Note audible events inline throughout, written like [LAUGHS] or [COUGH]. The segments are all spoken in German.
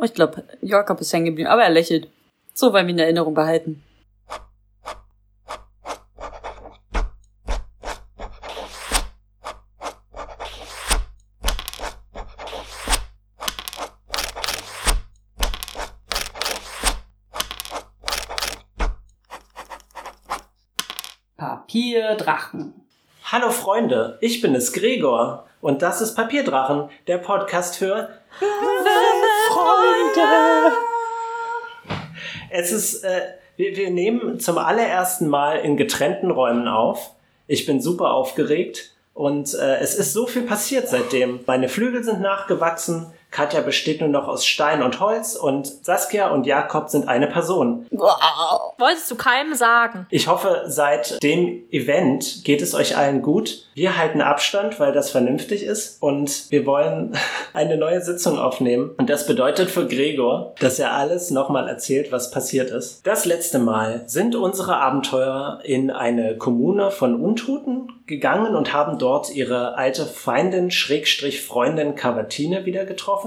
Oh, ich glaube, Jakob ist hängen geblieben, aber er lächelt. So wollen wir in Erinnerung behalten. Papierdrachen. Hallo Freunde, ich bin es Gregor und das ist Papierdrachen, der Podcast für Freunde. Es ist, äh, wir, wir nehmen zum allerersten Mal in getrennten Räumen auf. Ich bin super aufgeregt und äh, es ist so viel passiert seitdem. Meine Flügel sind nachgewachsen, Katja besteht nur noch aus Stein und Holz und Saskia und Jakob sind eine Person. Wow. Wolltest du keinem sagen? Ich hoffe, seit dem Event geht es euch allen gut. Wir halten Abstand, weil das vernünftig ist und wir wollen [LAUGHS] eine neue Sitzung aufnehmen. Und das bedeutet für Gregor, dass er alles nochmal erzählt, was passiert ist. Das letzte Mal sind unsere Abenteurer in eine Kommune von Untoten gegangen und haben dort ihre alte Feindin, Schrägstrich Freundin Cavatine wieder getroffen,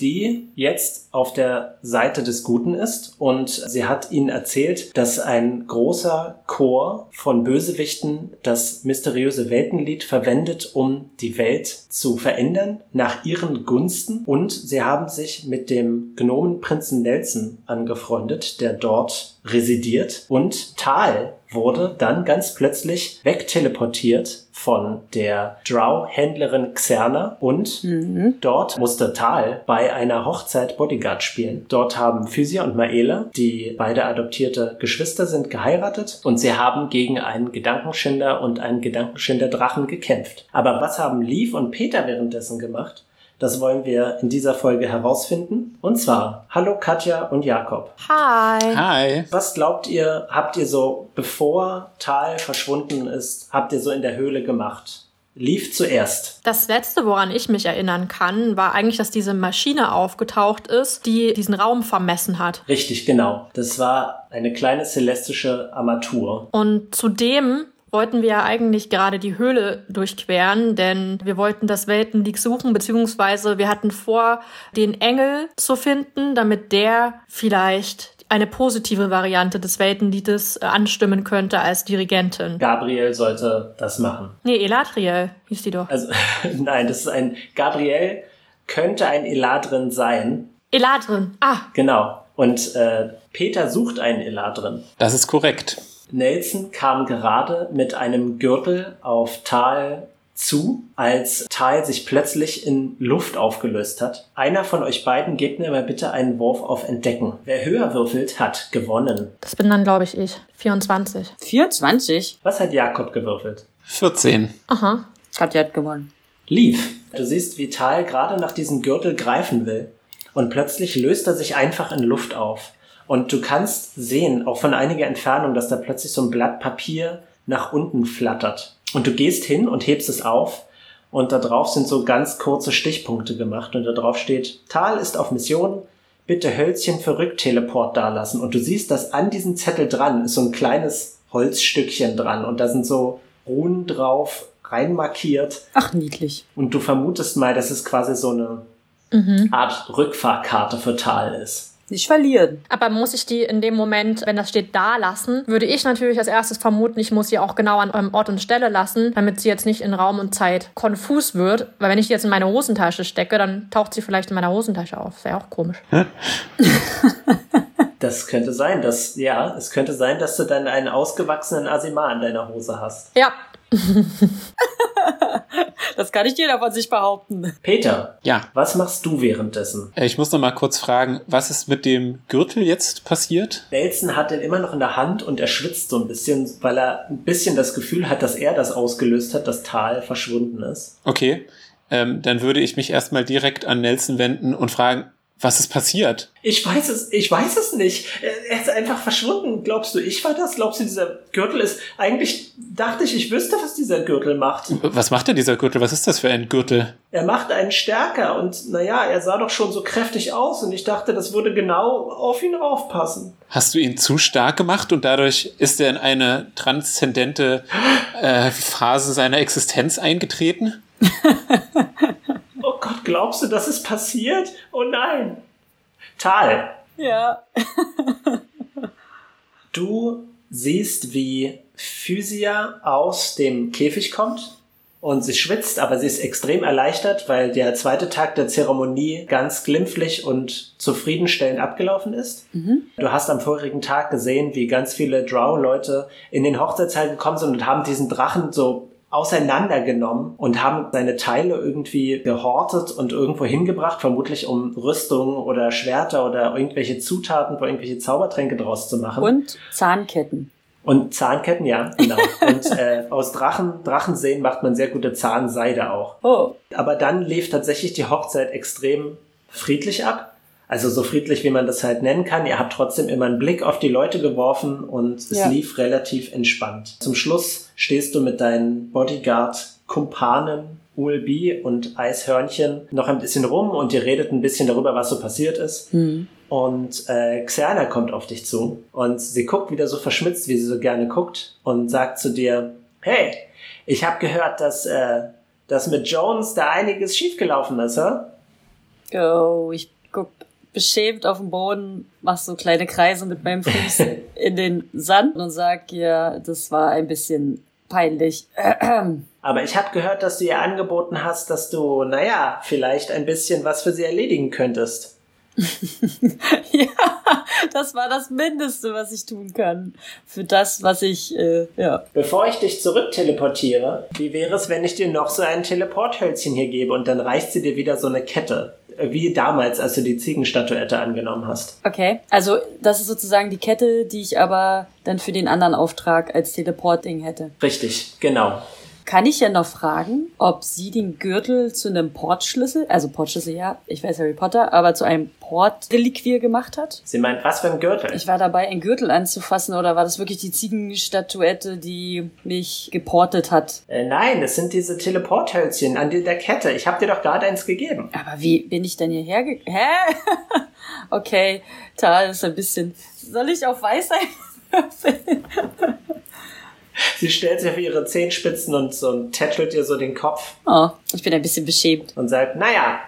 die jetzt auf der Seite des Guten ist. Und sie hat ihnen erzählt, dass ein großer Chor von Bösewichten das mysteriöse Weltenlied verwendet, um die Welt zu verändern nach ihren Gunsten. Und sie haben sich mit dem Gnomenprinzen Nelson angefreundet, der dort residiert. Und Tal wurde dann ganz plötzlich wegteleportiert von der Drow-Händlerin Xerna und Mhm. dort musste Tal bei einer Hochzeit Bodyguard spielen. Dort haben Physia und Maela, die beide adoptierte Geschwister sind, geheiratet und sie haben gegen einen Gedankenschinder und einen Gedankenschinder-Drachen gekämpft. Aber was haben Leaf und Peter währenddessen gemacht? Das wollen wir in dieser Folge herausfinden. Und zwar, hallo Katja und Jakob. Hi. Hi. Was glaubt ihr, habt ihr so, bevor Tal verschwunden ist, habt ihr so in der Höhle gemacht? Lief zuerst. Das letzte, woran ich mich erinnern kann, war eigentlich, dass diese Maschine aufgetaucht ist, die diesen Raum vermessen hat. Richtig, genau. Das war eine kleine celestische Armatur. Und zudem wollten wir ja eigentlich gerade die Höhle durchqueren, denn wir wollten das Weltenlied suchen, beziehungsweise wir hatten vor, den Engel zu finden, damit der vielleicht eine positive Variante des Weltenliedes äh, anstimmen könnte als Dirigentin. Gabriel sollte das machen. Nee, Elatriel hieß die doch. Also, [LAUGHS] nein, das ist ein, Gabriel könnte ein Eladrin sein. Eladrin. Ah, Genau. Und äh, Peter sucht einen Eladrin. Das ist korrekt. Nelson kam gerade mit einem Gürtel auf Tal zu, als Tal sich plötzlich in Luft aufgelöst hat. Einer von euch beiden gebt mir mal bitte einen Wurf auf Entdecken. Wer höher würfelt, hat gewonnen. das bin dann, glaube ich, ich. 24. 24? Was hat Jakob gewürfelt? 14. Aha. Katja hat gewonnen. Lief. Du siehst, wie Tal gerade nach diesem Gürtel greifen will. Und plötzlich löst er sich einfach in Luft auf. Und du kannst sehen, auch von einiger Entfernung, dass da plötzlich so ein Blatt Papier nach unten flattert. Und du gehst hin und hebst es auf. Und da drauf sind so ganz kurze Stichpunkte gemacht. Und da drauf steht, Tal ist auf Mission, bitte Hölzchen für Rückteleport dalassen. Und du siehst, dass an diesem Zettel dran ist so ein kleines Holzstückchen dran. Und da sind so Runen drauf, reinmarkiert. Ach, niedlich. Und du vermutest mal, dass es quasi so eine Art Rückfahrkarte für Tal ist. Nicht verlieren. Aber muss ich die in dem Moment, wenn das steht, da lassen, würde ich natürlich als erstes vermuten, ich muss sie auch genau an eurem Ort und Stelle lassen, damit sie jetzt nicht in Raum und Zeit konfus wird. Weil wenn ich die jetzt in meine Hosentasche stecke, dann taucht sie vielleicht in meiner Hosentasche auf. Wäre auch komisch. Das könnte sein, dass, ja, es könnte sein, dass du dann einen ausgewachsenen Asimar in deiner Hose hast. Ja, [LAUGHS] Das kann nicht jeder von sich behaupten. Peter, Ja. was machst du währenddessen? Äh, Ich muss noch mal kurz fragen, was ist mit dem Gürtel jetzt passiert? Nelson hat den immer noch in der Hand und er schwitzt so ein bisschen, weil er ein bisschen das Gefühl hat, dass er das ausgelöst hat, dass Tal verschwunden ist. Okay. Ähm, dann würde ich mich erstmal direkt an Nelson wenden und fragen, was ist passiert? Ich weiß es, ich weiß es nicht. Er- ist einfach verschwunden. Glaubst du, ich war das? Glaubst du, dieser Gürtel ist, eigentlich dachte ich, ich wüsste, was dieser Gürtel macht. Was macht denn dieser Gürtel? Was ist das für ein Gürtel? Er macht einen stärker und naja, er sah doch schon so kräftig aus und ich dachte, das würde genau auf ihn aufpassen. Hast du ihn zu stark gemacht und dadurch ist er in eine transzendente äh, Phase seiner Existenz eingetreten? [LAUGHS] Oh Gott, glaubst du, das ist passiert? Oh nein! Tal, Ja. [LAUGHS] du siehst, wie Physia aus dem Käfig kommt und sie schwitzt, aber sie ist extrem erleichtert, weil der zweite Tag der Zeremonie ganz glimpflich und zufriedenstellend abgelaufen ist. Du hast am vorigen Tag gesehen, wie ganz viele Drow-Leute in den Hochzeitssaal gekommen sind und haben diesen Drachen so auseinandergenommen und haben seine Teile irgendwie gehortet und irgendwo hingebracht, vermutlich um Rüstungen oder Schwerter oder irgendwelche Zutaten für irgendwelche Zaubertränke draus zu machen. Und Zahnketten. Und Zahnketten, ja, genau. Und äh, aus Drachen, Drachenseen macht man sehr gute Zahnseide auch. Oh. Aber dann lief tatsächlich die Hochzeit extrem friedlich ab. Also so friedlich, wie man das halt nennen kann. Ihr habt trotzdem immer einen Blick auf die Leute geworfen und es Ja. lief relativ entspannt. Zum Schluss stehst du mit deinen Bodyguard-Kumpanen Ulbi und Eishörnchen noch ein bisschen rum und ihr redet ein bisschen darüber, was so passiert ist. Und äh, Xerna kommt auf dich zu und sie guckt wieder so verschmitzt, wie sie so gerne guckt und sagt zu dir, hey, ich habe gehört, dass, äh, dass mit Jones da einiges schiefgelaufen ist, hä? Oh, ich guck beschämt auf den Boden, mach so kleine Kreise mit meinem Fuß [LAUGHS] in den Sand und sag, ja, das war ein bisschen peinlich. [CLEARS THROAT] Aber ich habe gehört, dass du ihr angeboten hast, dass du, naja, vielleicht ein bisschen was für sie erledigen könntest. [LAUGHS] ja, das war das Mindeste, was ich tun kann. Für das, was ich, äh, ja. Bevor ich dich zurück teleportiere, wie wäre es, wenn ich dir noch so ein Teleporthölzchen hier gebe und dann reicht sie dir wieder so eine Kette? Wie damals, als du die Ziegenstatuette angenommen hast. Okay, also das ist sozusagen die Kette, die ich aber dann für den anderen Auftrag als Teleporting hätte. Richtig, genau. Kann ich ja noch fragen, ob sie den Gürtel zu einem Portschlüssel, also Portschlüssel ja, ich weiß Harry Potter, aber zu einem Portreliquier gemacht hat? Sie meint, was für ein Gürtel? Ich war dabei, einen Gürtel anzufassen oder war das wirklich die Ziegenstatuette, die mich geportet hat? Äh, nein, es sind diese Teleporthölzchen an der Kette. Ich habe dir doch gerade eins gegeben. Aber wie bin ich denn hierher ge... Hä? [LAUGHS] okay, Tal ist ein bisschen... Soll ich auf Weisheit [LAUGHS] würfeln? Sie stellt sich auf ihre Zehenspitzen und, so und tätschelt ihr so den Kopf Oh, ich bin ein bisschen beschämt. und sagt, naja,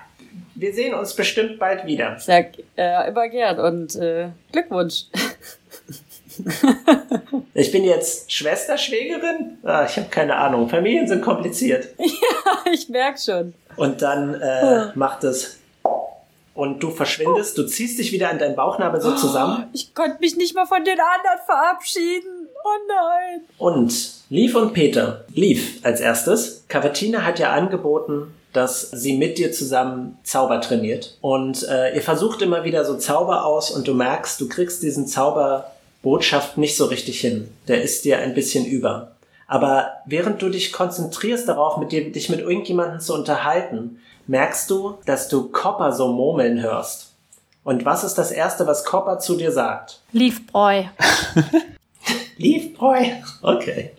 wir sehen uns bestimmt bald wieder. Ich sag, äh, immer gern und äh, Glückwunsch. [LAUGHS] Ich bin jetzt Schwester, Schwägerin? Ah, ich habe keine Ahnung. Familien sind kompliziert. [LAUGHS] ich merk schon. Und dann äh, macht es. Und du verschwindest, du ziehst dich wieder an deinen Bauchnabel so zusammen. Ich konnte mich nicht mal von den anderen verabschieden. Oh nein. Und Liv und Peter. Liv als erstes. Cavatina hat ja angeboten, dass sie mit dir zusammen Zauber trainiert. Und äh, ihr versucht immer wieder so Zauber aus und du merkst, du kriegst diesen Zauberbotschaft nicht so richtig hin. Der ist dir ein bisschen über. Aber während du dich konzentrierst darauf, mit dir, dich mit irgendjemandem zu unterhalten, merkst du, dass du Copper so murmeln hörst. Und was ist das Erste, was Copper zu dir sagt? Liefbräu. [LAUGHS] Liefbräu. Okay.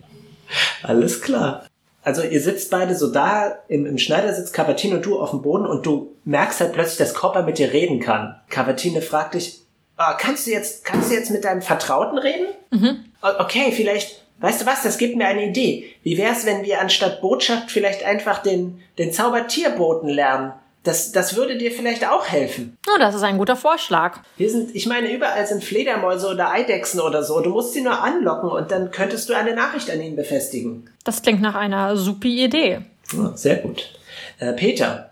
Alles klar. Also ihr sitzt beide so da, im, im Schneidersitz, Cavatine und du auf dem Boden und du merkst halt plötzlich, dass Copper mit dir reden kann. Cavatine fragt dich, ah, kannst du jetzt, kannst du jetzt mit deinem Vertrauten reden? O- Okay, vielleicht, weißt du was, das gibt mir eine Idee. Wie wär's, wenn wir anstatt Botschaft vielleicht einfach den, den Zaubertierboten lernen? Das, das würde dir vielleicht auch helfen. Oh, das ist ein guter Vorschlag. Hier sind, ich meine, überall sind Fledermäuse oder Eidechsen oder so. Du musst sie nur anlocken und dann könntest du eine Nachricht an ihnen befestigen. Das klingt nach einer supi Idee. Ja, sehr gut. Äh, Peter,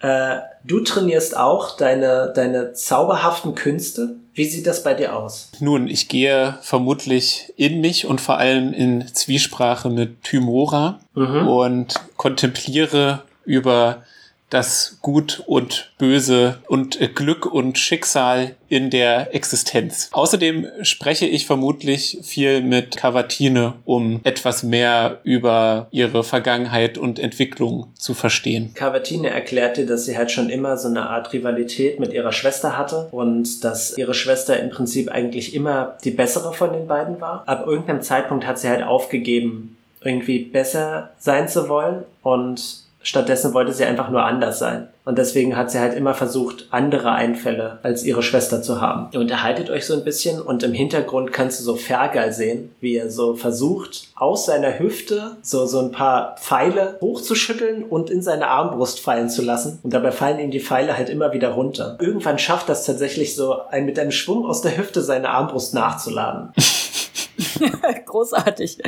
äh, du trainierst auch deine, deine zauberhaften Künste. Wie sieht das bei dir aus? Nun, ich gehe vermutlich in mich und vor allem in Zwiesprache mit Tymora und kontempliere über das Gut und Böse und äh, Glück und Schicksal in der Existenz. Außerdem spreche ich vermutlich viel mit Cavatine, um etwas mehr über ihre Vergangenheit und Entwicklung zu verstehen. Cavatine erklärt dir, dass sie halt schon immer so eine Art Rivalität mit ihrer Schwester hatte und dass ihre Schwester im Prinzip eigentlich immer die bessere von den beiden war. Ab irgendeinem Zeitpunkt hat sie halt aufgegeben, irgendwie besser sein zu wollen und Stattdessen wollte sie einfach nur anders sein. Und deswegen hat sie halt immer versucht, andere Einfälle als ihre Schwester zu haben. Ihr unterhaltet euch so ein bisschen und im Hintergrund kannst du so Fergal sehen, wie er so versucht, aus seiner Hüfte so, so ein paar Pfeile hochzuschütteln und in seine Armbrust fallen zu lassen. Und dabei fallen ihm die Pfeile halt immer wieder runter. Irgendwann schafft das tatsächlich so, ein, mit einem Schwung aus der Hüfte seine Armbrust nachzuladen. [LAUGHS] [LAUGHS] Großartig.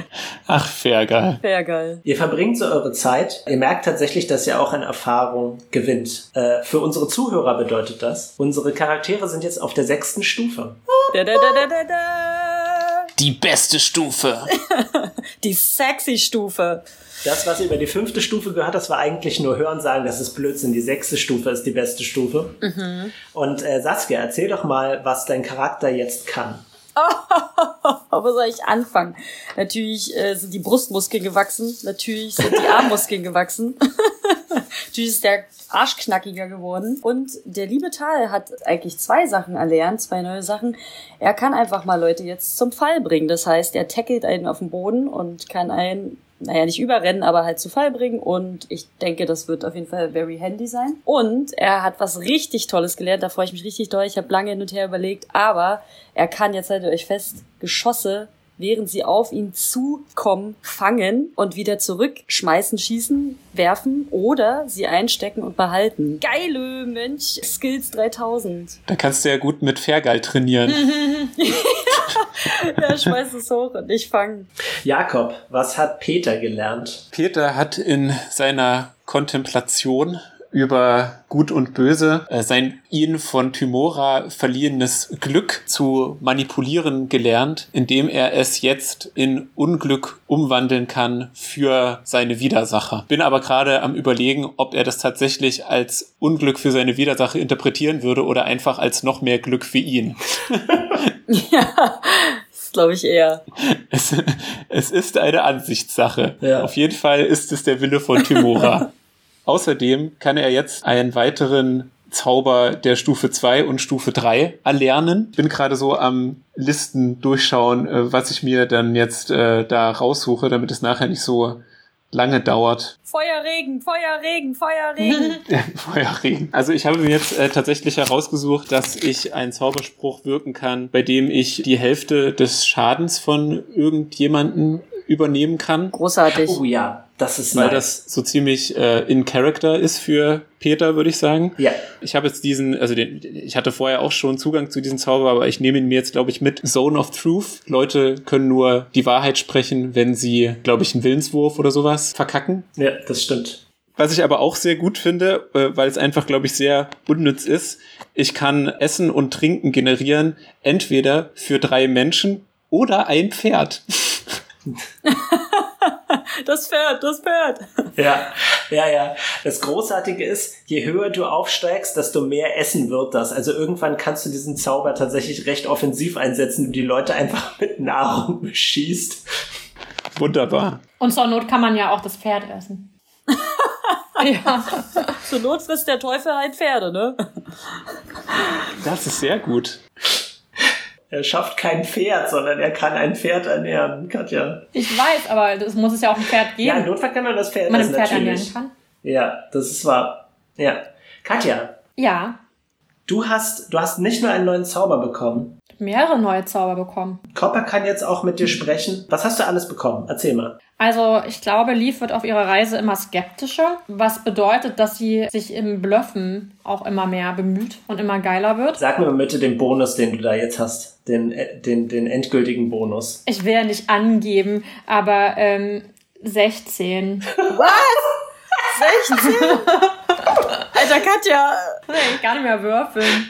Ach, fair geil. Fair geil. Ihr verbringt so eure Zeit. Ihr merkt tatsächlich, dass ihr auch an Erfahrung gewinnt. Äh, für unsere Zuhörer bedeutet das, unsere Charaktere sind jetzt auf der sechsten Stufe. Da, da, da, da, da, da. Die beste Stufe. [LAUGHS] Die sexy Stufe. Das, was ihr über die fünfte Stufe gehört, das war eigentlich nur Hören sagen, das ist Blödsinn. Die sechste Stufe ist die beste Stufe. Und äh, Saskia, erzähl doch mal, was dein Charakter jetzt kann. [LAUGHS] [LAUGHS] Wo soll ich anfangen? Natürlich äh, sind die Brustmuskeln gewachsen. Natürlich sind die Armmuskeln gewachsen. [LAUGHS] Natürlich ist der Arsch knackiger geworden. Und der liebe Tal hat eigentlich zwei Sachen erlernt, zwei neue Sachen. Er kann einfach mal Leute jetzt zum Fall bringen. Das heißt, er tackelt einen auf den Boden und kann einen naja, nicht überrennen, aber halt zu Fall bringen. Und ich denke, das wird auf jeden Fall very handy sein. Und er hat was richtig Tolles gelernt, da freue ich mich richtig doll. Ich habe lange hin und her überlegt, aber er kann jetzt haltet euch fest, Geschosse während sie auf ihn zukommen, fangen und wieder zurückschmeißen, schießen, werfen oder sie einstecken und behalten. Geile Mensch, Skills 3000. Da kannst du ja gut mit Fairgeil trainieren. [LAUGHS] [LAUGHS] Er schmeißt es hoch und ich fange. Jakob, was hat Peter gelernt? Peter hat in seiner Kontemplation über Gut und Böse äh, sein ihn von Tymora verliehenes Glück zu manipulieren gelernt, indem er es jetzt in Unglück umwandeln kann für seine Widersacher. Bin aber gerade am überlegen, ob er das tatsächlich als Unglück für seine Widersacher interpretieren würde oder einfach als noch mehr Glück für ihn. [LAUGHS] Ja, das glaube ich eher. Es, es ist eine Ansichtssache. Ja. Auf jeden Fall ist es der Wille von Tymora. [LAUGHS] Außerdem kann er jetzt einen weiteren Zauber der Stufe 2 und Stufe 3 erlernen. Bin gerade so am Listen durchschauen, äh, was ich mir dann jetzt äh, da raussuche, damit es nachher nicht so lange dauert. Feuerregen, Feuerregen, Feuerregen. [LAUGHS] Feuerregen. Also ich habe mir jetzt äh, tatsächlich herausgesucht, dass ich einen Zauberspruch wirken kann, bei dem ich die Hälfte des Schadens von irgendjemanden übernehmen kann. Großartig. Oh ja, das ist weil nice. das so ziemlich äh, in Character ist für Peter, würde ich sagen. ja, Ich habe jetzt diesen, also den, ich hatte vorher auch schon Zugang zu diesem Zauber, aber ich nehme ihn mir jetzt, glaube ich, mit. Zone of Truth. Leute können nur die Wahrheit sprechen, wenn sie, glaube ich, einen Willenswurf oder sowas verkacken. ja, das stimmt. Was ich aber auch sehr gut finde, äh, weil es einfach, glaube ich, sehr unnütz ist, ich kann Essen und Trinken generieren, entweder für drei Menschen oder ein Pferd. [LAUGHS] [LAUGHS] Das Pferd, das Pferd. Ja, ja, ja. Das Großartige ist, je höher du aufsteigst, desto mehr Essen wird das. Also irgendwann kannst du diesen Zauber tatsächlich recht offensiv einsetzen und die Leute einfach [LAUGHS] mit Nahrung beschießt. Wunderbar. Und zur Not kann man ja auch das Pferd essen. [LAUGHS] ja. Zur Not frisst der Teufel halt Pferde, ne? Das ist sehr gut. Er schafft kein Pferd, sondern er kann ein Pferd ernähren, Katja. Ich weiß, aber das muss es ja auch ein Pferd geben, Ja, im Notfall kann man das Pferd man ein Pferd natürlich. ernähren kann. Ja, das ist wahr. Ja. Katja, Ja, du hast, du hast nicht nur einen neuen Zauber bekommen. mehrere neue Zauber bekommen. Copper kann jetzt auch mit dir sprechen. Was hast du alles bekommen? Erzähl mal. Also ich glaube, Leaf wird auf ihrer Reise immer skeptischer, was bedeutet, dass sie sich im Bluffen auch immer mehr bemüht und immer geiler wird. Sag mir mal bitte den Bonus, den du da jetzt hast. Den, äh, den, den endgültigen Bonus. Ich will ja nicht angeben, aber ähm, 16. 16? [LAUGHS] Alter Katja. Nee, gar nicht mehr würfeln.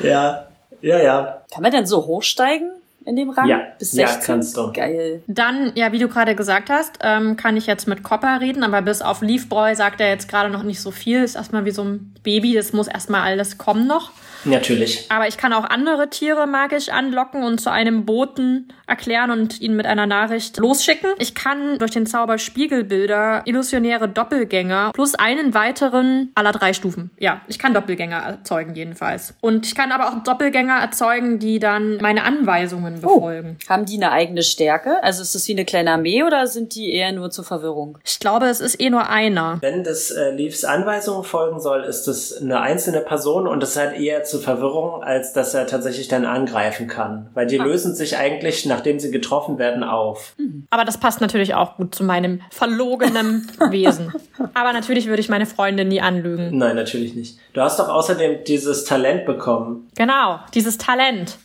Ja, ja, ja. Kann man denn so hochsteigen in dem Rang? Ja, Bis ja, 16? kannst du. Geil. Dann, ja, wie du gerade gesagt hast, ähm, kann ich jetzt mit Copper reden, aber bis auf Leafboy sagt er jetzt gerade noch nicht so viel. Ist erstmal wie so ein Baby, das muss erstmal alles kommen noch. Natürlich. Aber ich kann auch andere Tiere magisch anlocken und zu einem Boten erklären und ihn mit einer Nachricht losschicken. Ich kann durch den Zauber Spiegelbilder illusionäre Doppelgänger plus einen weiteren aller drei Stufen. Ja, ich kann Doppelgänger erzeugen jedenfalls. Und ich kann aber auch Doppelgänger erzeugen, die dann meine Anweisungen befolgen. Haben die eine eigene Stärke? Also ist das wie eine kleine Armee oder sind die eher nur zur Verwirrung? Ich glaube, es ist eh nur einer. Wenn das äh, Leaves Anweisungen folgen soll, ist das eine einzelne Person und das ist halt eher zur Verwirrung, als dass er tatsächlich dann angreifen kann. Weil die lösen sich eigentlich, nachdem sie getroffen werden, auf. Aber das passt natürlich auch gut zu meinem verlogenen [LAUGHS] Wesen. Aber natürlich würde ich meine Freunde nie anlügen. Nein, natürlich nicht. Du hast doch außerdem dieses Talent bekommen. Genau, dieses Talent.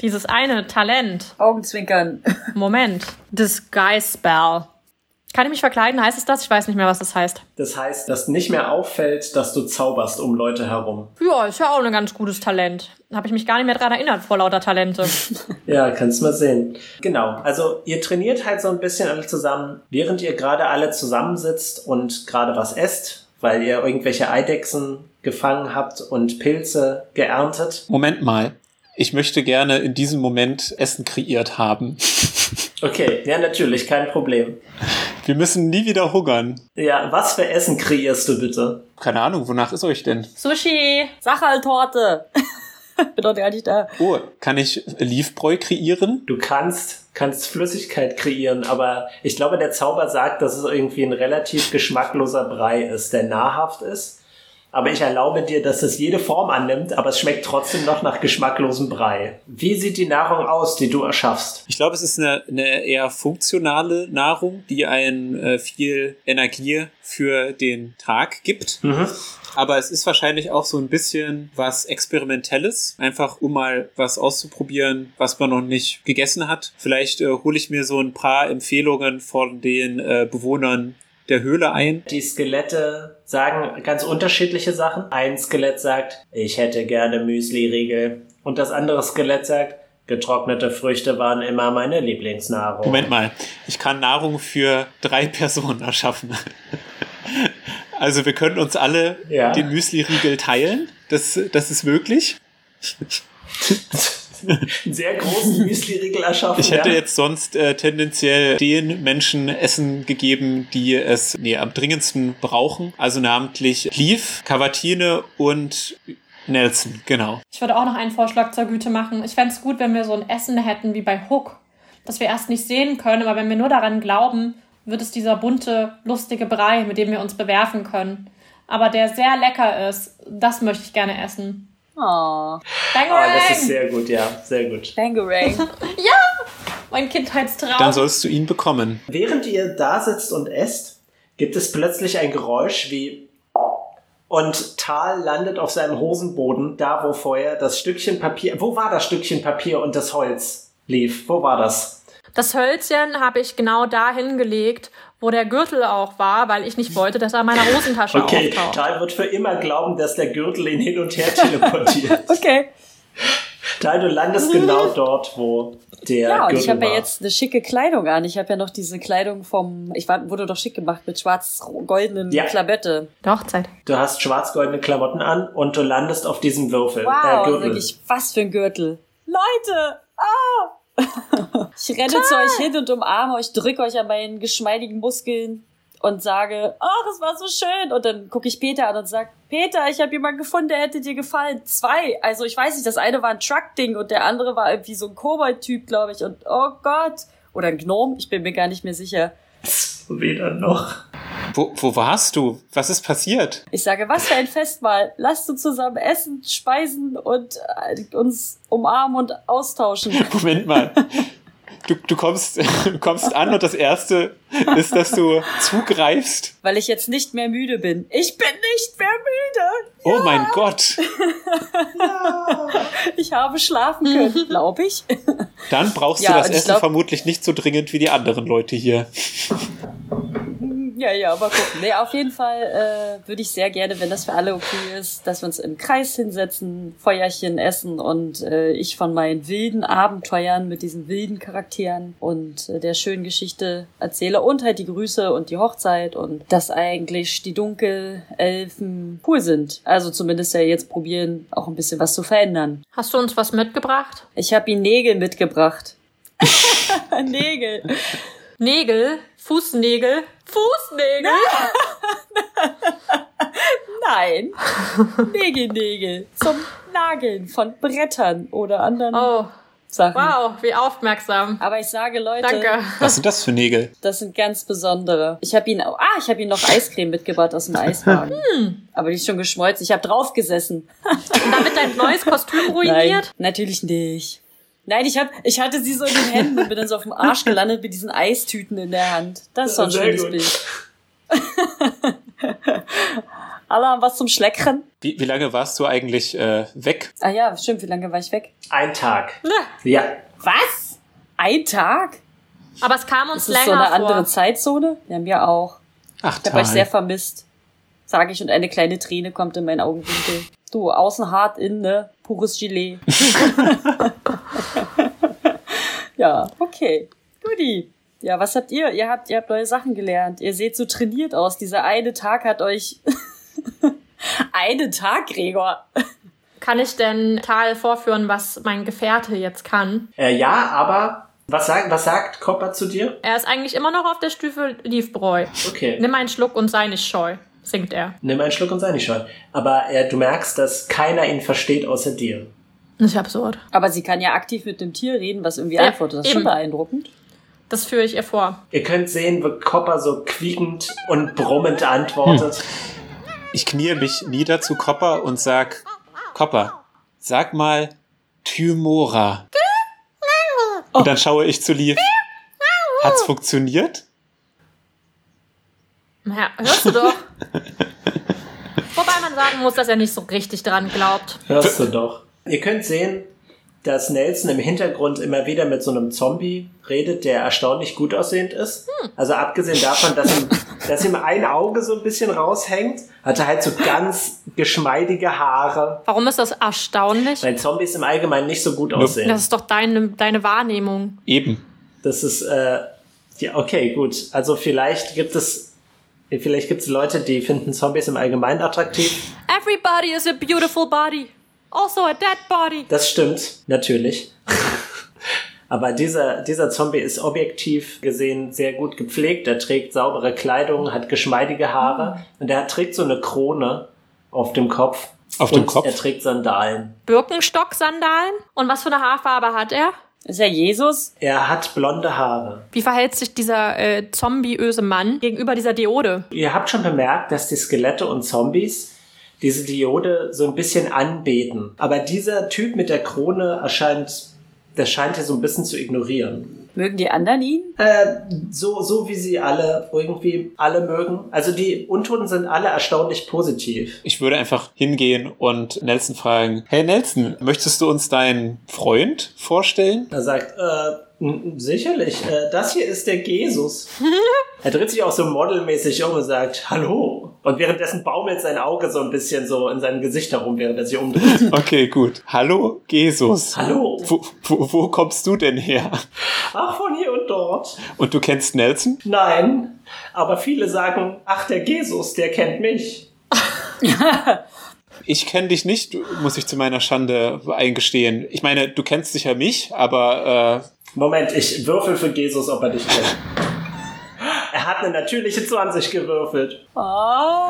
Dieses eine Talent. Augenzwinkern. Moment. [LAUGHS] Disguise Spell. Kann ich mich verkleiden? Heißt es das? Ich weiß nicht mehr, was das heißt. Das heißt, dass nicht mehr auffällt, dass du zauberst um Leute herum. Ja, ist ja auch ein ganz gutes Talent. Habe ich mich gar nicht mehr dran erinnert vor lauter Talente. [LAUGHS] Ja, kannst mal sehen. Genau. Also ihr trainiert halt so ein bisschen alle zusammen, während ihr gerade alle zusammensitzt und gerade was esst, weil ihr irgendwelche Eidechsen gefangen habt und Pilze geerntet. Moment mal. Ich möchte gerne in diesem Moment Essen kreiert haben. Okay, ja, natürlich, kein Problem. [LAUGHS] Wir müssen nie wieder hungern. Ja, was für Essen kreierst du bitte? Keine Ahnung, wonach ist euch denn? Sushi. Sacherltorte. [LAUGHS] Bin doch gar nicht da. Oh, kann ich Liefbräu kreieren? Du kannst, kannst Flüssigkeit kreieren, aber ich glaube, der Zauber sagt, dass es irgendwie ein relativ geschmackloser Brei ist, der nahrhaft ist. Aber ich erlaube dir, dass es jede Form annimmt, aber es schmeckt trotzdem noch nach geschmacklosem Brei. Wie sieht die Nahrung aus, die du erschaffst? Ich glaube, es ist eine, eine eher funktionale Nahrung, die einen äh, viel Energie für den Tag gibt. Aber es ist wahrscheinlich auch so ein bisschen was Experimentelles, einfach um mal was auszuprobieren, was man noch nicht gegessen hat. Vielleicht äh, hole ich mir so ein paar Empfehlungen von den äh, Bewohnern der Höhle ein. Die Skelette sagen ganz unterschiedliche Sachen. Ein Skelett sagt, ich hätte gerne Müsli-Riegel. Und das andere Skelett sagt, getrocknete Früchte waren immer meine Lieblingsnahrung. Moment mal, ich kann Nahrung für drei Personen erschaffen. [LAUGHS] Also wir können uns alle Ja. den Müsli-Riegel teilen. Das, das ist möglich. [LAUGHS] Einen sehr großen [LAUGHS] Müsli-Riegel erschaffen. Ich hätte ja? jetzt sonst äh, tendenziell den Menschen Essen gegeben, die es nee, am dringendsten brauchen. Also namentlich Leaf, Cavatine und Nelson, genau. Ich würde auch noch einen Vorschlag zur Güte machen. Ich fände es gut, wenn wir so ein Essen hätten wie bei Hook, das wir erst nicht sehen können, aber wenn wir nur daran glauben, wird es dieser bunte, lustige Brei, mit dem wir uns bewerfen können. Aber der sehr lecker ist, das möchte ich gerne essen. Oh! Oh, das ist sehr gut, ja, sehr gut. Bangarang. [LAUGHS] mein Kindheitstraum. Dann sollst du ihn bekommen. Während ihr da sitzt und esst, gibt es plötzlich ein Geräusch wie und Tal landet auf seinem Hosenboden, da wo vorher das Stückchen Papier, wo war das Stückchen Papier und das Holz lief? Wo war das? Das Hölzchen habe ich genau da hingelegt, wo der Gürtel auch war, weil ich nicht wollte, dass er in meiner Hosentasche Okay, auftaucht. Tal wird für immer glauben, dass der Gürtel ihn hin und her teleportiert. [LAUGHS] Okay. Tal, du landest genau dort, wo der Ja, und Gürtel ich habe ja war. jetzt eine schicke Kleidung an. Ich habe ja noch diese Kleidung vom. Ich war, wurde doch schick gemacht mit schwarz-goldenen Ja. Klabette. Der Hochzeit. Du hast schwarz-goldene Klamotten an und du landest auf diesem Würfel, Wow, äh, Gürtel. ich, was für ein Gürtel. Leute! Ah! [LAUGHS] ich renne zu euch hin und umarme euch, drücke euch an meinen geschmeidigen Muskeln und sage, ach, es war so schön. Und dann gucke ich Peter an und sage, Peter, ich habe jemanden gefunden, der hätte dir gefallen. Zwei. Also ich weiß nicht, das eine war ein Truck-Ding und der andere war irgendwie so ein Kobold-Typ, glaube ich. Und oh Gott. Oder ein Gnome, ich bin mir gar nicht mehr sicher. [LAUGHS] Weder noch. Wo, wo warst du? Was ist passiert? Ich sage, was für ein Festmahl. Lasst uns zusammen essen, speisen und äh, uns umarmen und austauschen. [LAUGHS] Moment mal. Du, du, kommst, [LAUGHS] du kommst an und das Erste ist, dass du zugreifst. Weil ich jetzt nicht mehr müde bin. Ich bin nicht mehr müde. Oh mein Gott. Ich habe schlafen können, glaube ich. Dann brauchst Ja, du das Essen glaub- vermutlich nicht so dringend wie die anderen Leute hier. Ja, Ja, aber gucken. Nee, auf jeden Fall äh, würde ich sehr gerne, wenn das für alle okay ist, dass wir uns im Kreis hinsetzen, Feuerchen essen und äh, ich von meinen wilden Abenteuern mit diesen wilden Charakteren und äh, der schönen Geschichte erzähle und halt die Grüße und die Hochzeit und dass eigentlich die Dunkelelfen cool sind. Also zumindest ja jetzt probieren, auch ein bisschen was zu verändern. Hast du uns was mitgebracht? Ich habe ihnen Nägel mitgebracht. [LAUGHS] Nägel. Nägel? Fußnägel? Fußnägel? [LAUGHS] Nein. Nägel, Nägel. Zum Nageln von Brettern oder anderen Oh, Sachen. wow, wie aufmerksam. Aber ich sage, Leute, Danke. Was sind das für Nägel? das sind ganz besondere. Ich habe ihnen, ah, ich habe ihnen noch Eiscreme mitgebracht aus dem Eiswagen. Aber die ist schon geschmolzen. Ich habe drauf gesessen. Und [LAUGHS] damit dein neues Kostüm Nein, ruiniert? natürlich nicht. Nein, ich hab, ich hatte sie so in den Händen und bin dann so auf dem Arsch gelandet mit diesen Eistüten in der Hand. Das ist so ein schönes gut. Bild. [LAUGHS] Alle haben was zum Schleckern. Wie, wie lange warst du eigentlich äh, weg? Ah ja, stimmt, wie lange war ich weg? Ein Tag. Ja. Was? Ein Tag? Aber es kam uns Ist das so länger eine andere vor. Zeitzone? Ja, mir auch. Ach, Ich habe euch sehr vermisst. Sage ich und eine kleine Träne kommt in meinen Augenwinkel. Du, außen hart, innen, ne? Pures Gelee. [LAUGHS] ja, okay. Guti. Ja, was habt ihr? Ihr habt, ihr habt neue Sachen gelernt. Ihr seht so trainiert aus. Dieser eine Tag hat euch. [LAUGHS] eine Tag, Gregor. Kann ich denn Tal vorführen, was mein Gefährte jetzt kann? Äh, ja, aber was sagt, was sagt Copper zu dir? Er ist eigentlich immer noch auf der Stufe Liefbräu. Okay. Nimm einen Schluck und sei nicht scheu, singt er. Nimm einen Schluck und sei nicht scheu. Aber äh, du merkst, dass keiner ihn versteht außer dir. Nicht absurd. Aber sie kann ja aktiv mit dem Tier reden, was irgendwie Ja, antwortet. Das ist schon eben. beeindruckend. Das führe ich ihr vor. Ihr könnt sehen, wie Copper so quiekend und brummend antwortet. Ich knie mich nieder zu Copper und sag, Copper, sag mal Thymora. Und dann schaue ich zu Leaf. Hat's funktioniert? Ja, hörst du doch. [LAUGHS] Wobei man sagen muss, dass er nicht so richtig dran glaubt. Hörst du doch. Ihr könnt sehen, dass Nelson im Hintergrund immer wieder mit so einem Zombie redet, der erstaunlich gut aussehend ist. Also abgesehen davon, dass ihm, dass ihm ein Auge so ein bisschen raushängt, hat er halt so ganz geschmeidige Haare. Warum ist das erstaunlich? Weil Zombies im Allgemeinen nicht so gut aussehen. Das ist doch deine, deine Wahrnehmung. Eben. Das ist, äh, ja, okay, gut. Also vielleicht gibt es, vielleicht gibt es Leute, die finden Zombies im Allgemeinen attraktiv. Everybody is a beautiful body. Also a dead body. Das stimmt, natürlich. [LAUGHS] Aber dieser, dieser Zombie ist objektiv gesehen sehr gut gepflegt. Er trägt saubere Kleidung, hat geschmeidige Haare und er trägt so eine Krone auf dem Kopf. Auf dem Kopf? Er trägt Sandalen. Birkenstock-Sandalen. Und was für eine Haarfarbe hat er? Ist er Jesus? Er hat blonde Haare. Wie verhält sich dieser äh, zombieöse Mann gegenüber dieser Diode? Ihr habt schon bemerkt, dass die Skelette und Zombies diese Diode so ein bisschen anbeten. Aber dieser Typ mit der Krone erscheint, der scheint hier so ein bisschen zu ignorieren. Mögen die anderen ihn? Äh, so, so wie sie alle irgendwie alle mögen. Also die Untoten sind alle erstaunlich positiv. Ich würde einfach hingehen und Nelson fragen, hey Nelson, möchtest du uns deinen Freund vorstellen? Er sagt, äh, sicherlich, äh, das hier ist der Jesus. [LAUGHS] er dreht sich auch so modelmäßig um und sagt, hallo. Und währenddessen baumelt sein Auge so ein bisschen so in seinem Gesicht herum, während er sich umdreht. [LAUGHS] Okay, gut. Hallo, Jesus. hallo. Wo, wo, wo kommst du denn her? Ach, von hier und dort. Und du kennst Nelson? Nein, aber viele sagen, ach, der Jesus, der kennt mich. [LAUGHS] Ich kenne dich nicht, muss ich zu meiner Schande eingestehen. Ich meine, du kennst sicher mich, aber äh, Moment, ich würfel für Jesus, ob er dich kennt. Er hat eine natürliche 20 gewürfelt. Oh.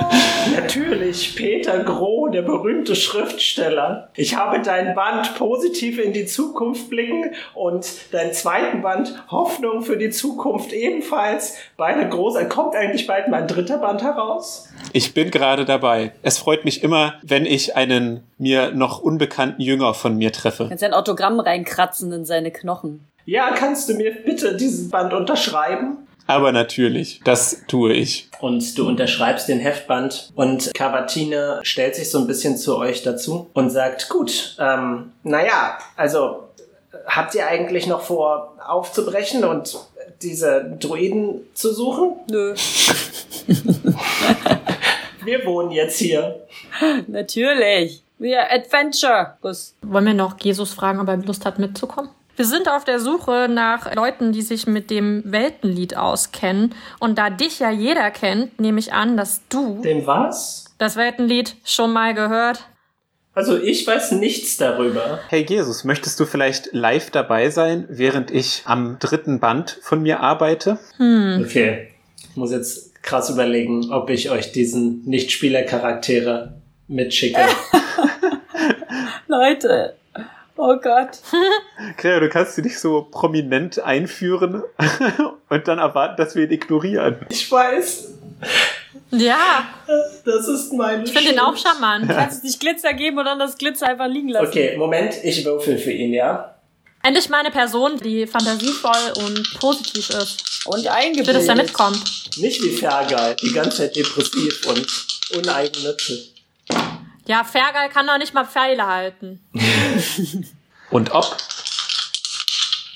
Natürlich, Peter Groh, der berühmte Schriftsteller. Ich habe dein Band Positiv in die Zukunft blicken und deinen zweiten Band Hoffnung für die Zukunft ebenfalls. Beide groß. Kommt eigentlich bald mein dritter Band heraus? ich bin gerade dabei. Es freut mich immer, wenn ich einen mir noch unbekannten Jünger von mir treffe. Kannst ein Autogramm reinkratzen in seine Knochen. Ja, kannst du mir bitte dieses Band unterschreiben? Aber natürlich, das tue ich. Und du unterschreibst den Heftband und Cavatine stellt sich so ein bisschen zu euch dazu und sagt, gut, ähm, naja, also habt ihr eigentlich noch vor aufzubrechen und diese Druiden zu suchen? Nö. [LAUGHS] Wir wohnen jetzt hier. Natürlich. Wir Adventure. Wollen wir noch Jesus fragen, ob er Lust hat mitzukommen? Wir sind auf der Suche nach Leuten, die sich mit dem Weltenlied auskennen. Und da dich ja jeder kennt, nehme ich an, dass du Dem was? das Weltenlied schon mal gehört. Also ich weiß nichts darüber. Hey Jesus, möchtest du vielleicht live dabei sein, während ich am dritten Band von mir arbeite? Okay. Ich muss jetzt krass überlegen, ob ich euch diesen Nicht-Spieler-Charaktere mitschicke. [LAUGHS] [LAUGHS] Leute. Oh Gott. Claire, du kannst sie nicht so prominent einführen [LAUGHS] und dann erwarten, dass wir ihn ignorieren. ich weiß, Ja, das ist meine ich finde den auch charmant. Kannst du nicht Glitzer geben und dann das Glitzer einfach liegen lassen? Okay, Moment, ich würfel für ihn, ja? Endlich mal eine Person, die fantasievoll und positiv ist. Und eingebildet. dass er mitkommt. Nicht wie Fergal, die ganze Zeit depressiv und uneigennützig. Ja, Fergal kann doch nicht mal Pfeile halten. [LAUGHS] Und ob?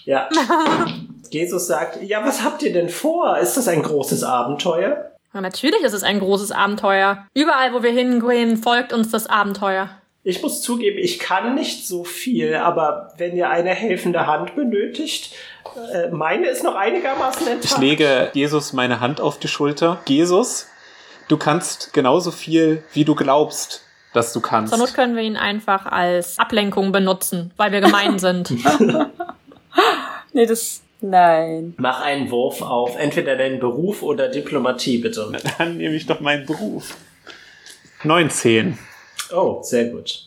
Ja. Jesus sagt, ja, was habt ihr denn vor? Ist das ein großes Abenteuer? Ja, natürlich ist es ein großes Abenteuer. Überall, wo wir hingehen, folgt uns das Abenteuer. Ich muss zugeben, ich kann nicht so viel, aber wenn ihr eine helfende Hand benötigt, äh, meine ist noch einigermaßen Ich intakt. lege Jesus meine Hand auf die Schulter. Jesus, du kannst genauso viel, wie du glaubst, dass du kannst. Zur Not können wir ihn einfach als Ablenkung benutzen, weil wir gemein sind. [LAUGHS] [LAUGHS] Nee, das. Nein. Mach einen Wurf auf entweder deinen Beruf oder Diplomatie, bitte. [LAUGHS] Dann nehme ich doch meinen Beruf. 19. Oh, sehr gut.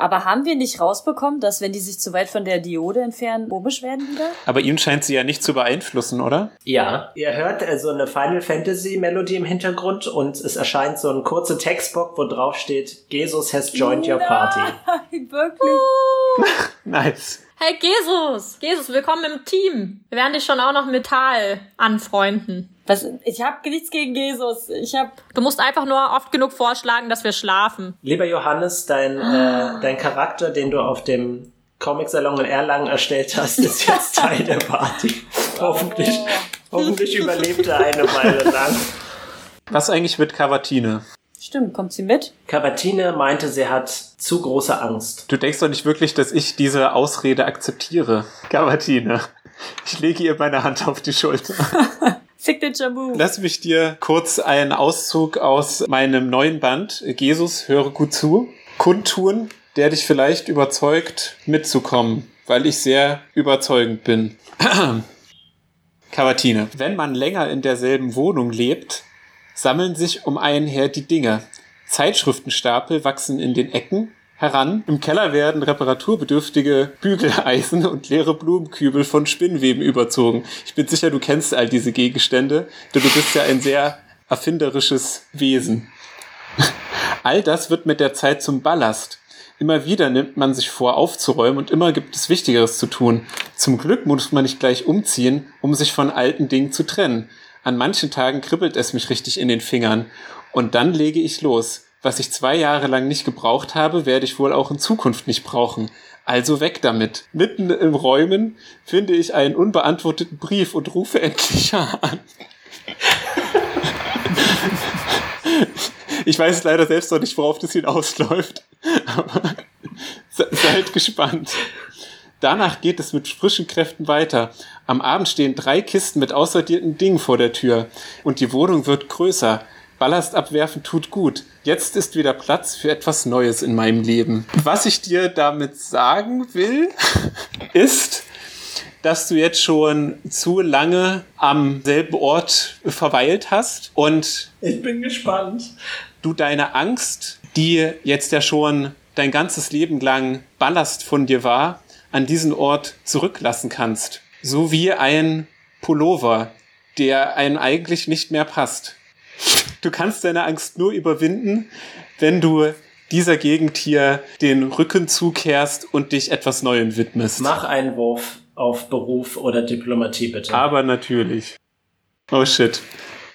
Aber haben wir nicht rausbekommen, dass wenn die sich zu weit von der Diode entfernen, komisch werden wieder? Aber ihn scheint sie ja nicht zu beeinflussen, oder? Ja, ihr hört äh, so eine Final Fantasy Melodie im Hintergrund und es erscheint so ein kurzer Textbook, wo drauf steht, Jesus has joined your party. Nein, wirklich. [LAUGHS] Nice. Hey, Jesus! Jesus, willkommen im Team. Wir werden dich schon auch noch mit Tal anfreunden. Was, ich hab nichts gegen Jesus. Ich hab. Du musst einfach nur oft genug vorschlagen, dass wir schlafen. Lieber Johannes, dein, äh, dein Charakter, den du auf dem Comic-Salon in Erlangen erstellt hast, ist [LAUGHS] jetzt Teil der Party. hoffentlich, hoffentlich überlebt er eine Weile lang. Was eigentlich mit Cavatine? Stimmt, kommt sie mit? Cavatine meinte, sie hat zu große Angst. Du denkst doch nicht wirklich, dass ich diese Ausrede akzeptiere. Cavatine. Ich lege ihr meine Hand auf die Schulter. [LAUGHS] Signature Move. Lass mich dir kurz einen Auszug aus meinem neuen Band, Jesus, höre gut zu, kundtun, der dich vielleicht überzeugt, mitzukommen, weil ich sehr überzeugend bin. [CLEARS THROAT] Cavatine. Wenn man länger in derselben Wohnung lebt, sammeln sich um einen her die Dinge. Zeitschriftenstapel wachsen in den Ecken heran. Im Keller werden reparaturbedürftige Bügeleisen und leere Blumenkübel von Spinnweben überzogen. Ich bin sicher, du kennst all diese Gegenstände, denn du bist ja ein sehr erfinderisches Wesen. [LAUGHS] All das wird mit der Zeit zum Ballast. Immer wieder nimmt man sich vor, aufzuräumen und immer gibt es Wichtigeres zu tun. Zum Glück muss man nicht gleich umziehen, um sich von alten Dingen zu trennen. An manchen Tagen kribbelt es mich richtig in den Fingern. Und dann lege ich los. Was ich zwei Jahre lang nicht gebraucht habe, werde ich wohl auch in Zukunft nicht brauchen. Also weg damit. Mitten im Räumen finde ich einen unbeantworteten Brief und rufe endlich [LAUGHS] an. Ich weiß leider selbst noch nicht, worauf das hinausläuft. Aber se- seid gespannt. Danach geht es mit frischen Kräften weiter. Am Abend stehen drei Kisten mit aussortierten Dingen vor der Tür. Und die Wohnung wird größer. Ballast abwerfen tut gut. Jetzt ist wieder Platz für etwas Neues in meinem Leben. Was ich dir damit sagen will, [LAUGHS] ist, dass du jetzt schon zu lange am selben Ort verweilt hast und Ich bin gespannt. du deine Angst, die jetzt ja schon dein ganzes Leben lang Ballast von dir war, an diesen Ort zurücklassen kannst. So wie ein Pullover, der einen eigentlich nicht mehr passt. Du kannst deine Angst nur überwinden, wenn du dieser Gegend hier den Rücken zukehrst und dich etwas Neuem widmest. Mach einen Wurf auf Beruf oder Diplomatie, bitte. Aber natürlich. Oh shit.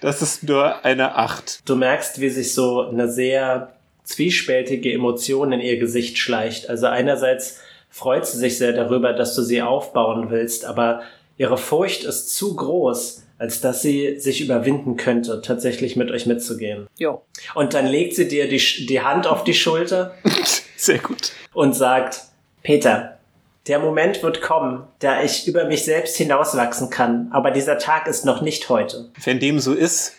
Das ist nur eine Acht. Du merkst, wie sich so eine sehr zwiespältige Emotion in ihr Gesicht schleicht. Also einerseits freut sie sich sehr darüber, dass du sie aufbauen willst, aber ihre Furcht ist zu groß, als dass sie sich überwinden könnte, tatsächlich mit euch mitzugehen. Jo. Und dann legt sie dir die, die Hand auf die Schulter [LAUGHS] Sehr gut. und sagt, Peter, der Moment wird kommen, da ich über mich selbst hinauswachsen kann, aber dieser Tag ist noch nicht heute. Wenn dem so ist,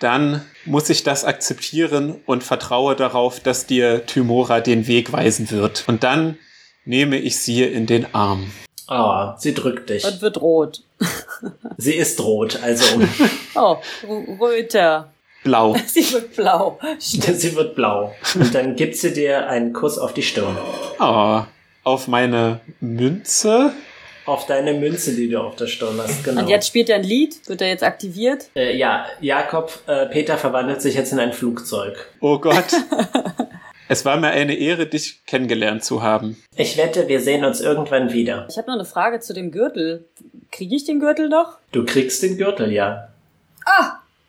dann muss ich das akzeptieren und vertraue darauf, dass dir Tymora den Weg weisen wird. Und dann nehme ich sie in den Arm. Oh, sie drückt dich. Und wird rot. [LAUGHS] Sie ist rot, also [LAUGHS] Oh, röter. Blau. [LAUGHS] Sie wird blau. sie wird blau. Und dann gibt sie dir einen Kuss auf die Stirn. Oh, auf meine Münze. Auf deine Münze, die du auf der Stirn hast, genau. Und jetzt spielt er ein Lied. Wird er jetzt aktiviert? Äh, ja, Jakob, äh, Peter verwandelt sich jetzt in ein Flugzeug. Oh Gott. Es war mir eine Ehre, dich kennengelernt zu haben. Ich wette, wir sehen uns irgendwann wieder. Ich habe noch eine Frage zu dem Gürtel. Kriege ich den Gürtel noch? Du kriegst den Gürtel, ja.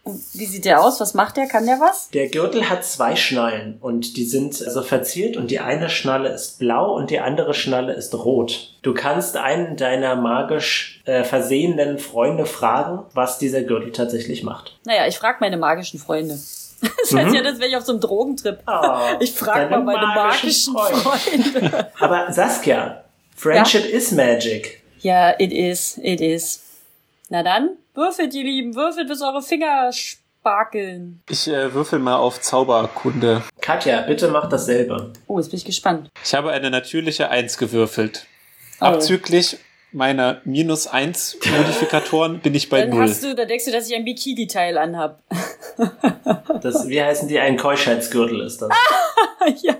Und Wie sieht der aus? Was macht der? Kann der was? Der Gürtel hat zwei Schnallen und die sind so verziert und die eine Schnalle ist blau und die andere Schnalle ist rot. Du kannst einen deiner magisch äh, versehenen Freunde fragen, was dieser Gürtel tatsächlich macht. Naja, ich frage meine magischen Freunde. Das heißt ja, das wäre ich auf so einem Drogentrip. Oh, [LAUGHS] Ich frage mal meine magischen magischen Freunde. Freunde. Aber Saskia, Friendship is magic. Ja, it is, it is. Na dann, würfelt, ihr Lieben, würfelt, bis eure Finger sparkeln. Ich äh, würfel mal auf Zauberkunde. Katja, bitte mach dasselbe. Oh, jetzt bin ich gespannt. Ich habe eine natürliche Eins gewürfelt. Oh. Abzüglich meiner minus eins Modifikatoren bin ich bei Dann null. hast du, da denkst du, dass ich ein Bikini-Teil anhab. [LAUGHS] Das, wie heißen die? Ein Keuschheitsgürtel ist das. [LAUGHS] ja.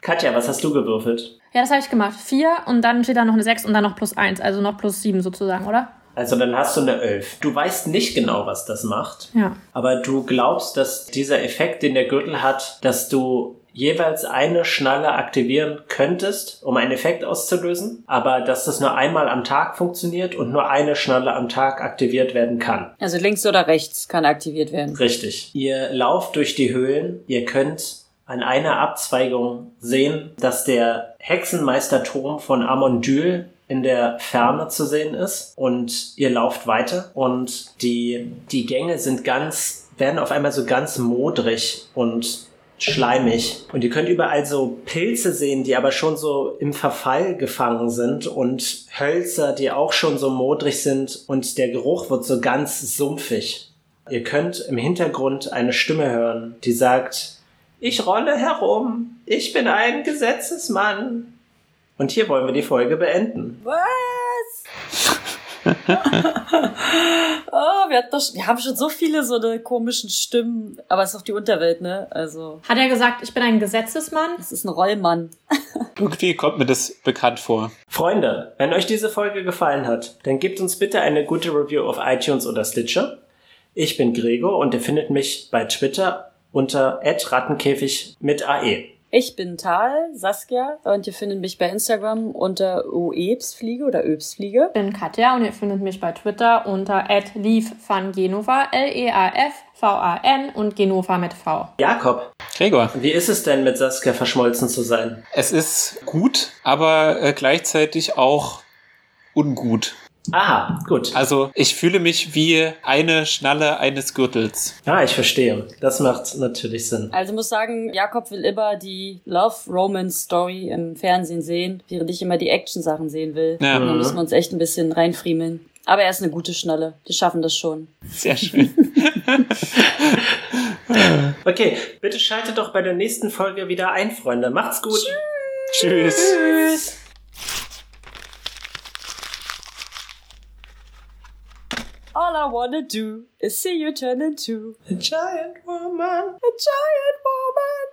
Katja, was hast du gewürfelt? Ja, das habe ich gemacht. Vier und dann steht da noch eine sechs und dann noch plus eins, also noch plus sieben sozusagen, oder? Also dann hast du eine 11. Du weißt nicht genau, was das macht. Ja. Aber du glaubst, dass dieser Effekt, den der Gürtel hat, dass du jeweils eine Schnalle aktivieren könntest, um einen Effekt auszulösen, aber dass das nur einmal am Tag funktioniert und nur eine Schnalle am Tag aktiviert werden kann. Also links oder rechts kann aktiviert werden. Richtig. Ihr lauft durch die Höhlen, ihr könnt an einer Abzweigung sehen, dass der Hexenmeisterturm von Amondyl in der Ferne zu sehen ist und ihr lauft weiter und die, die Gänge sind ganz, werden auf einmal so ganz modrig und schleimig. Und ihr könnt überall so Pilze sehen, die aber schon so im Verfall gefangen sind und Hölzer, die auch schon so modrig sind und der Geruch wird so ganz sumpfig. Ihr könnt im Hintergrund eine Stimme hören, die sagt, ich rolle herum, ich bin ein Gesetzesmann. Und hier wollen wir die Folge beenden. Was? Oh, wir, hatten doch, wir haben schon so viele so eine komischen Stimmen, aber es ist doch die Unterwelt, ne? Also, Hat er gesagt, ich bin ein Gesetzesmann? es ist ein Rollmann. Irgendwie kommt mir das bekannt vor. Freunde, wenn euch diese Folge gefallen hat, dann gebt uns bitte eine gute Review auf iTunes oder Stitcher. Ich bin Gregor und ihr findet mich bei Twitter unter @rattenkäfig mit. AE. Ich bin Tal, Saskia, und ihr findet mich bei Instagram unter oebsfliege oder öbsfliege. Ich bin Katja und ihr findet mich bei Twitter unter @leafvangenova, L-E-A-F-V-A-N und Genova mit V. Jakob, Gregor. wie ist es denn mit Saskia verschmolzen zu sein? Es ist gut, aber äh, gleichzeitig auch ungut. Aha, gut. Also ich fühle mich wie eine Schnalle eines Gürtels. Ah, ich verstehe. Das macht natürlich Sinn. Also muss sagen, Jakob will immer die Love-Romance-Story im Fernsehen sehen, während ich immer die Action-Sachen sehen will. Ja. Da müssen wir uns echt ein bisschen reinfriemeln. Aber er ist eine gute Schnalle. Wir schaffen das schon. Sehr schön. [LAUGHS] Okay, bitte schaltet doch bei der nächsten Folge wieder ein, Freunde. Macht's gut. Tschüss. Tschüss. All I wanna do is see you turn into A giant woman. a giant woman.